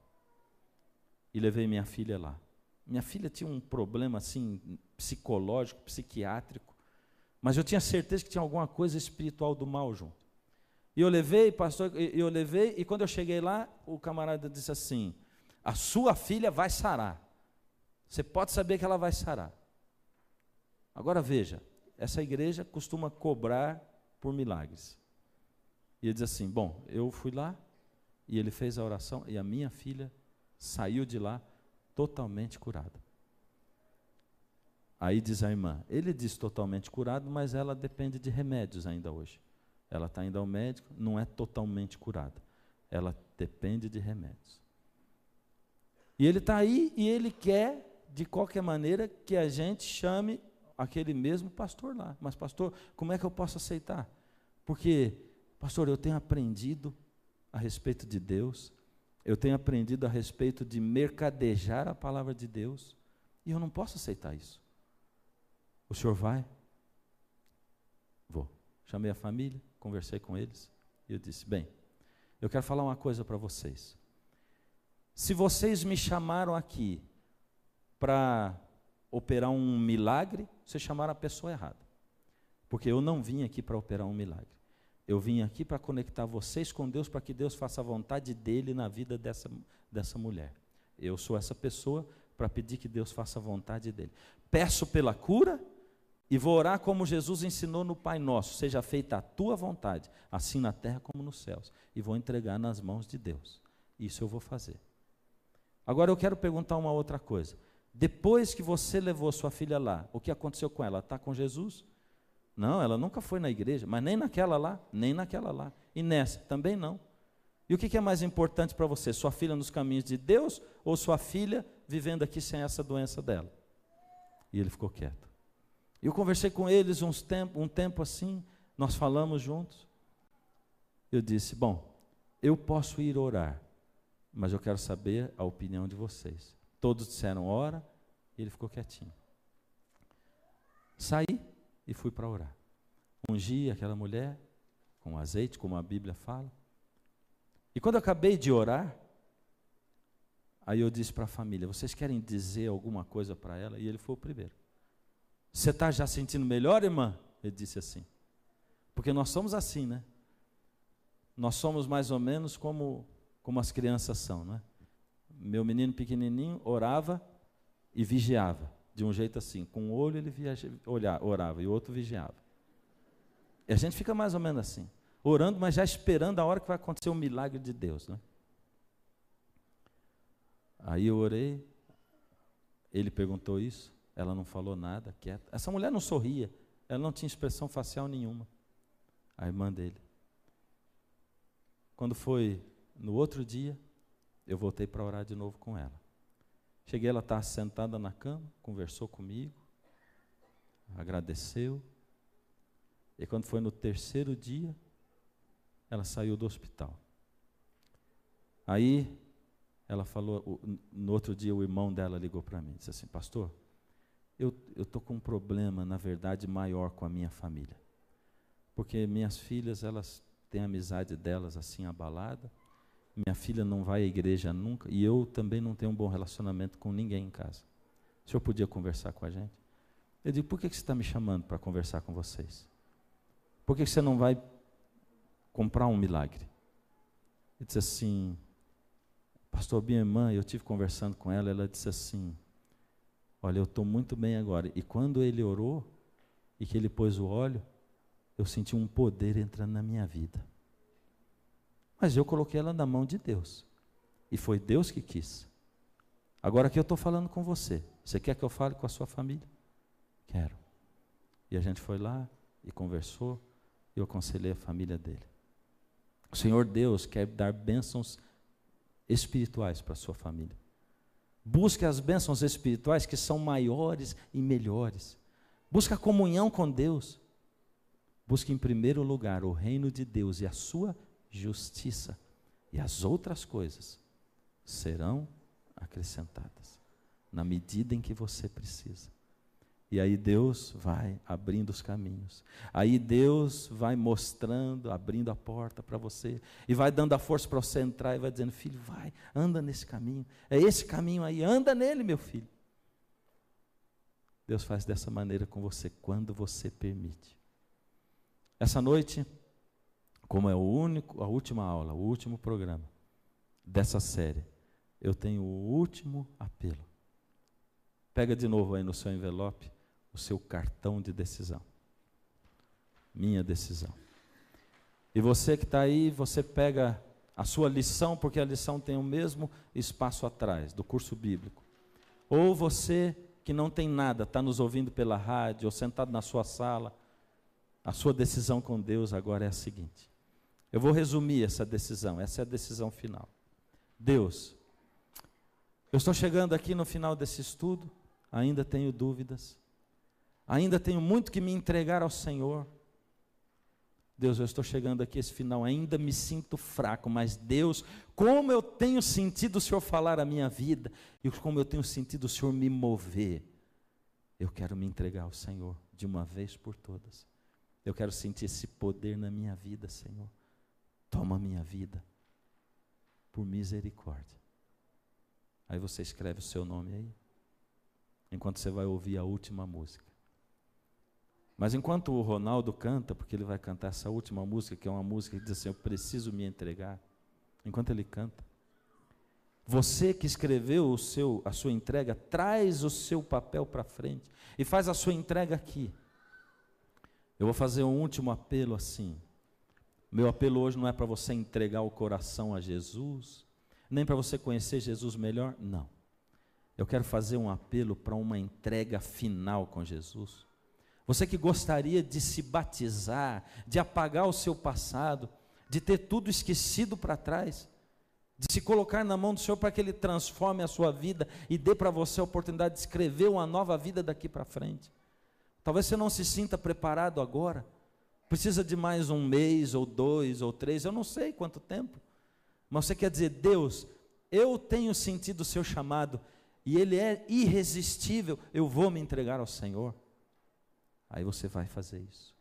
E levei minha filha lá. Minha filha tinha um problema assim psicológico, psiquiátrico, mas eu tinha certeza que tinha alguma coisa espiritual do mal junto. E eu levei, pastor, eu levei, e quando eu cheguei lá, o camarada disse assim: "A sua filha vai sarar". Você pode saber que ela vai sarar. Agora veja, essa igreja costuma cobrar por milagres. E ele diz assim: Bom, eu fui lá e ele fez a oração e a minha filha saiu de lá totalmente curada. Aí diz a irmã: Ele diz totalmente curado, mas ela depende de remédios ainda hoje. Ela está indo ao médico, não é totalmente curada. Ela depende de remédios. E ele está aí e ele quer de qualquer maneira que a gente chame aquele mesmo pastor lá. Mas, pastor, como é que eu posso aceitar? Porque, pastor, eu tenho aprendido a respeito de Deus, eu tenho aprendido a respeito de mercadejar a palavra de Deus, e eu não posso aceitar isso. O senhor vai? Vou. Chamei a família, conversei com eles, e eu disse: bem, eu quero falar uma coisa para vocês. Se vocês me chamaram aqui para operar um milagre, você chamaram a pessoa errada. Porque eu não vim aqui para operar um milagre. Eu vim aqui para conectar vocês com Deus, para que Deus faça a vontade dele na vida dessa, dessa mulher. Eu sou essa pessoa para pedir que Deus faça a vontade dele. Peço pela cura e vou orar como Jesus ensinou no Pai Nosso: seja feita a tua vontade, assim na terra como nos céus. E vou entregar nas mãos de Deus. Isso eu vou fazer. Agora eu quero perguntar uma outra coisa. Depois que você levou sua filha lá, o que aconteceu com ela? Está com Jesus? Não, ela nunca foi na igreja, mas nem naquela lá, nem naquela lá. E nessa também não. E o que é mais importante para você? Sua filha nos caminhos de Deus ou sua filha vivendo aqui sem essa doença dela? E ele ficou quieto. Eu conversei com eles uns tempo, um tempo assim, nós falamos juntos. Eu disse: Bom, eu posso ir orar, mas eu quero saber a opinião de vocês. Todos disseram ora, e ele ficou quietinho. Saí e fui para orar. Ungi aquela mulher com azeite, como a Bíblia fala. E quando eu acabei de orar, aí eu disse para a família: vocês querem dizer alguma coisa para ela? E ele foi o primeiro. Você está já sentindo melhor, irmã? Ele disse assim. Porque nós somos assim, né? Nós somos mais ou menos como, como as crianças são, né? Meu menino pequenininho orava e vigiava, de um jeito assim. Com um olho ele viaja, olhava, orava e o outro vigiava. E a gente fica mais ou menos assim, orando, mas já esperando a hora que vai acontecer o um milagre de Deus, né? Aí eu orei, ele perguntou isso, ela não falou nada, quieta. Essa mulher não sorria, ela não tinha expressão facial nenhuma. A irmã dele. Quando foi no outro dia, eu voltei para orar de novo com ela. Cheguei, ela estava sentada na cama, conversou comigo, agradeceu. E quando foi no terceiro dia, ela saiu do hospital. Aí ela falou, no outro dia o irmão dela ligou para mim, disse assim, pastor, eu estou com um problema, na verdade, maior com a minha família. Porque minhas filhas, elas têm a amizade delas assim abalada. Minha filha não vai à igreja nunca. E eu também não tenho um bom relacionamento com ninguém em casa. O senhor podia conversar com a gente? Eu digo, por que, você está me chamando para conversar com vocês? Por que, que você não vai comprar um milagre? Ele disse assim, pastor, minha irmã, eu tive conversando com ela, ela disse assim, Olha, eu estou muito bem agora. E quando ele orou e que ele pôs o óleo, eu senti um poder entrando na minha vida. Mas eu coloquei ela na mão de Deus. E foi Deus que quis. Agora que eu estou falando com você, você quer que eu fale com a sua família? Quero. E a gente foi lá e conversou, e eu aconselhei a família dele. O Senhor Deus quer dar bênçãos espirituais para a sua família. Busque as bênçãos espirituais que são maiores e melhores. Busque a comunhão com Deus. Busque em primeiro lugar o reino de Deus e a sua justiça. E as outras coisas serão acrescentadas na medida em que você precisa. E aí Deus vai abrindo os caminhos. Aí Deus vai mostrando, abrindo a porta para você. E vai dando a força para você entrar e vai dizendo: Filho, vai, anda nesse caminho. É esse caminho aí, anda nele, meu filho. Deus faz dessa maneira com você quando você permite. Essa noite, como é o único, a última aula, o último programa dessa série, eu tenho o último apelo. Pega de novo aí no seu envelope o seu cartão de decisão. Minha decisão. E você que está aí, você pega a sua lição, porque a lição tem o mesmo espaço atrás, do curso bíblico. Ou você que não tem nada, está nos ouvindo pela rádio, ou sentado na sua sala, a sua decisão com Deus agora é a seguinte. Eu vou resumir essa decisão, essa é a decisão final. Deus, eu estou chegando aqui no final desse estudo, ainda tenho dúvidas, Ainda tenho muito que me entregar ao Senhor. Deus, eu estou chegando aqui esse final, ainda me sinto fraco, mas Deus, como eu tenho sentido o Senhor falar a minha vida e como eu tenho sentido o Senhor me mover, eu quero me entregar ao Senhor de uma vez por todas. Eu quero sentir esse poder na minha vida, Senhor. Toma a minha vida por misericórdia. Aí você escreve o seu nome aí, enquanto você vai ouvir a última música. Mas enquanto o Ronaldo canta, porque ele vai cantar essa última música, que é uma música que diz assim: Eu preciso me entregar. Enquanto ele canta, você que escreveu o seu, a sua entrega, traz o seu papel para frente e faz a sua entrega aqui. Eu vou fazer um último apelo assim. Meu apelo hoje não é para você entregar o coração a Jesus, nem para você conhecer Jesus melhor, não. Eu quero fazer um apelo para uma entrega final com Jesus. Você que gostaria de se batizar, de apagar o seu passado, de ter tudo esquecido para trás, de se colocar na mão do Senhor para que Ele transforme a sua vida e dê para você a oportunidade de escrever uma nova vida daqui para frente. Talvez você não se sinta preparado agora, precisa de mais um mês, ou dois, ou três, eu não sei quanto tempo, mas você quer dizer, Deus, eu tenho sentido o seu chamado, e ele é irresistível, eu vou me entregar ao Senhor. Aí você vai fazer isso.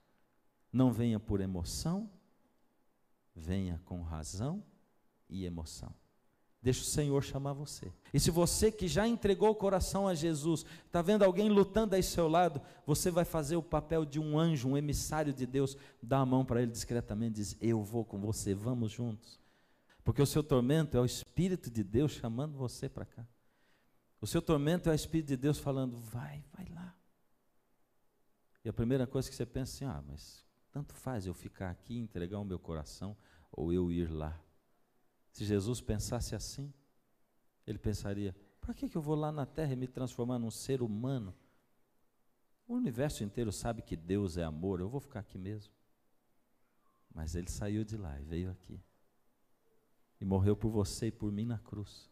Não venha por emoção, venha com razão e emoção. Deixa o Senhor chamar você. E se você que já entregou o coração a Jesus, está vendo alguém lutando aí seu lado, você vai fazer o papel de um anjo, um emissário de Deus, dá a mão para ele discretamente diz: Eu vou com você, vamos juntos. Porque o seu tormento é o Espírito de Deus chamando você para cá. O seu tormento é o Espírito de Deus falando: Vai, vai lá. E a primeira coisa que você pensa assim: Ah, mas tanto faz eu ficar aqui e entregar o meu coração ou eu ir lá. Se Jesus pensasse assim, ele pensaria: para que, que eu vou lá na terra e me transformar num ser humano? O universo inteiro sabe que Deus é amor, eu vou ficar aqui mesmo. Mas ele saiu de lá e veio aqui. E morreu por você e por mim na cruz.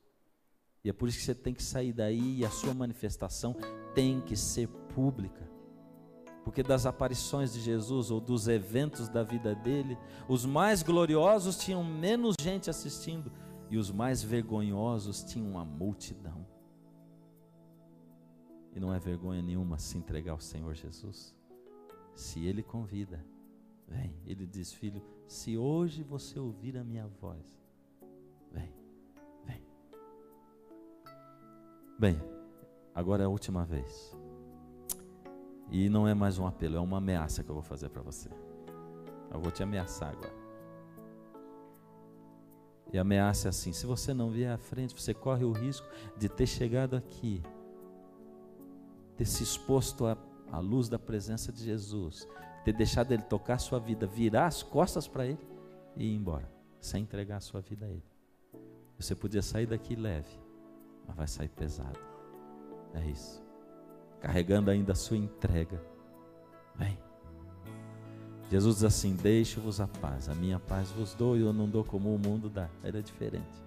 E é por isso que você tem que sair daí e a sua manifestação tem que ser pública. Porque das aparições de Jesus ou dos eventos da vida dele, os mais gloriosos tinham menos gente assistindo e os mais vergonhosos tinham uma multidão. E não é vergonha nenhuma se entregar ao Senhor Jesus. Se Ele convida, vem. Ele diz, filho, se hoje você ouvir a minha voz, vem, vem. Bem, agora é a última vez. E não é mais um apelo, é uma ameaça que eu vou fazer para você. Eu vou te ameaçar agora. E ameaça é assim: se você não vier à frente, você corre o risco de ter chegado aqui, ter se exposto à, à luz da presença de Jesus, ter deixado Ele tocar a sua vida, virar as costas para Ele e ir embora, sem entregar a sua vida a Ele. Você podia sair daqui leve, mas vai sair pesado. É isso carregando ainda a sua entrega. Vem. Jesus diz assim: Deixo-vos a paz, a minha paz vos dou e eu não dou como o mundo dá. Era diferente.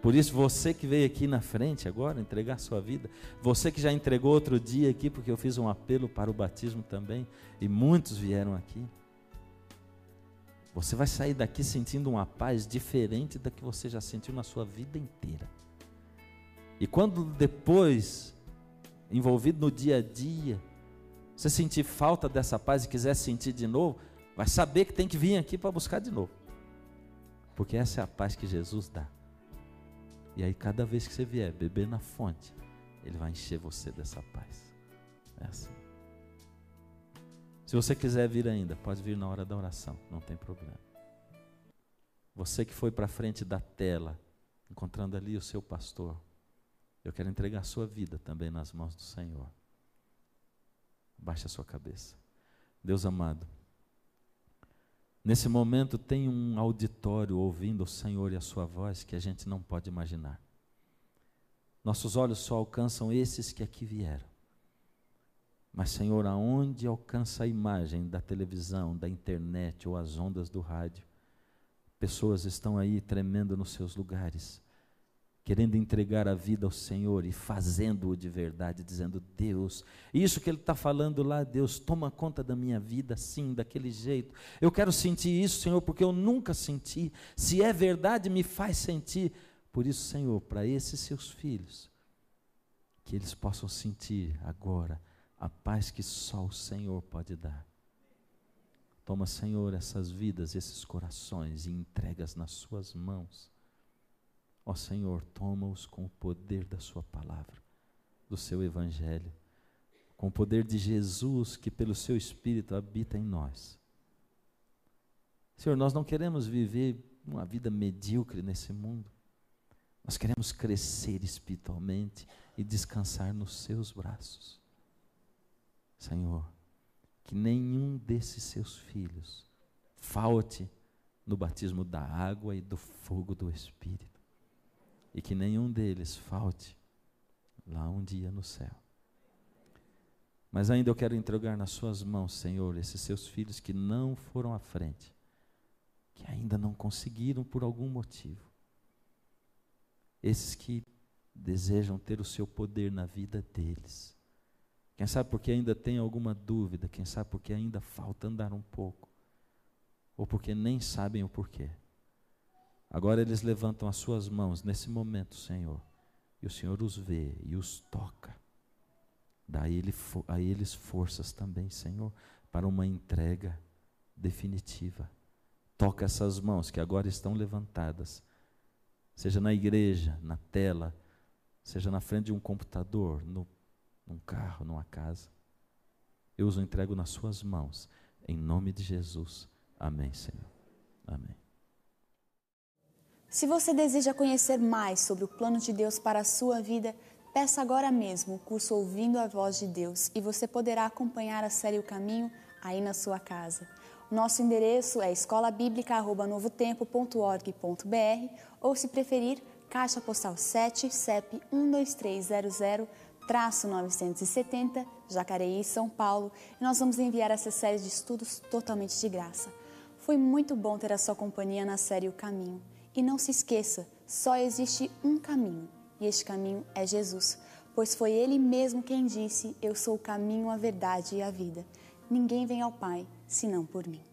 Por isso, você que veio aqui na frente agora entregar sua vida, você que já entregou outro dia aqui, porque eu fiz um apelo para o batismo também, e muitos vieram aqui. Você vai sair daqui sentindo uma paz diferente da que você já sentiu na sua vida inteira. E quando depois envolvido no dia a dia, você sentir falta dessa paz e quiser sentir de novo, vai saber que tem que vir aqui para buscar de novo. Porque essa é a paz que Jesus dá. E aí, cada vez que você vier beber na fonte, Ele vai encher você dessa paz. É assim. Se você quiser vir ainda, pode vir na hora da oração, não tem problema. Você que foi para frente da tela, encontrando ali o seu pastor, eu quero entregar a sua vida também nas mãos do Senhor. Baixe a sua cabeça. Deus amado, nesse momento tem um auditório ouvindo o Senhor e a sua voz que a gente não pode imaginar. Nossos olhos só alcançam esses que aqui vieram. Mas, Senhor, aonde alcança a imagem da televisão, da internet ou as ondas do rádio, pessoas estão aí tremendo nos seus lugares querendo entregar a vida ao Senhor e fazendo-o de verdade, dizendo: Deus, isso que Ele está falando lá, Deus, toma conta da minha vida assim, daquele jeito. Eu quero sentir isso, Senhor, porque eu nunca senti. Se é verdade, me faz sentir. Por isso, Senhor, para esses seus filhos, que eles possam sentir agora a paz que só o Senhor pode dar. Toma, Senhor, essas vidas, esses corações e entregas nas Suas mãos Ó Senhor, toma-os com o poder da Sua palavra, do Seu Evangelho, com o poder de Jesus que, pelo Seu Espírito, habita em nós. Senhor, nós não queremos viver uma vida medíocre nesse mundo. Nós queremos crescer espiritualmente e descansar nos Seus braços. Senhor, que nenhum desses seus filhos falte no batismo da água e do fogo do Espírito e que nenhum deles falte lá um dia no céu. Mas ainda eu quero entregar nas Suas mãos, Senhor, esses seus filhos que não foram à frente, que ainda não conseguiram por algum motivo. Esses que desejam ter o Seu poder na vida deles. Quem sabe porque ainda tem alguma dúvida, quem sabe porque ainda falta andar um pouco, ou porque nem sabem o porquê. Agora eles levantam as suas mãos nesse momento, Senhor, e o Senhor os vê e os toca. Dá a eles forças também, Senhor, para uma entrega definitiva. Toca essas mãos que agora estão levantadas, seja na igreja, na tela, seja na frente de um computador, no, num carro, numa casa. Eu os entrego nas Suas mãos, em nome de Jesus. Amém, Senhor. Amém. Se você deseja conhecer mais sobre o plano de Deus para a sua vida, Peça agora mesmo o curso Ouvindo a Voz de Deus e você poderá acompanhar a série O Caminho aí na sua casa. Nosso endereço é escolabíblica.novotempo.org.br ou, se preferir, Caixa Postal 7, CEP 12300-970, Jacareí, São Paulo. E nós vamos enviar essa série de estudos totalmente de graça. Foi muito bom ter a sua companhia na série O Caminho. E não se esqueça, só existe um caminho e este caminho é Jesus, pois foi Ele mesmo quem disse: Eu sou o caminho, a verdade e a vida. Ninguém vem ao Pai senão por mim.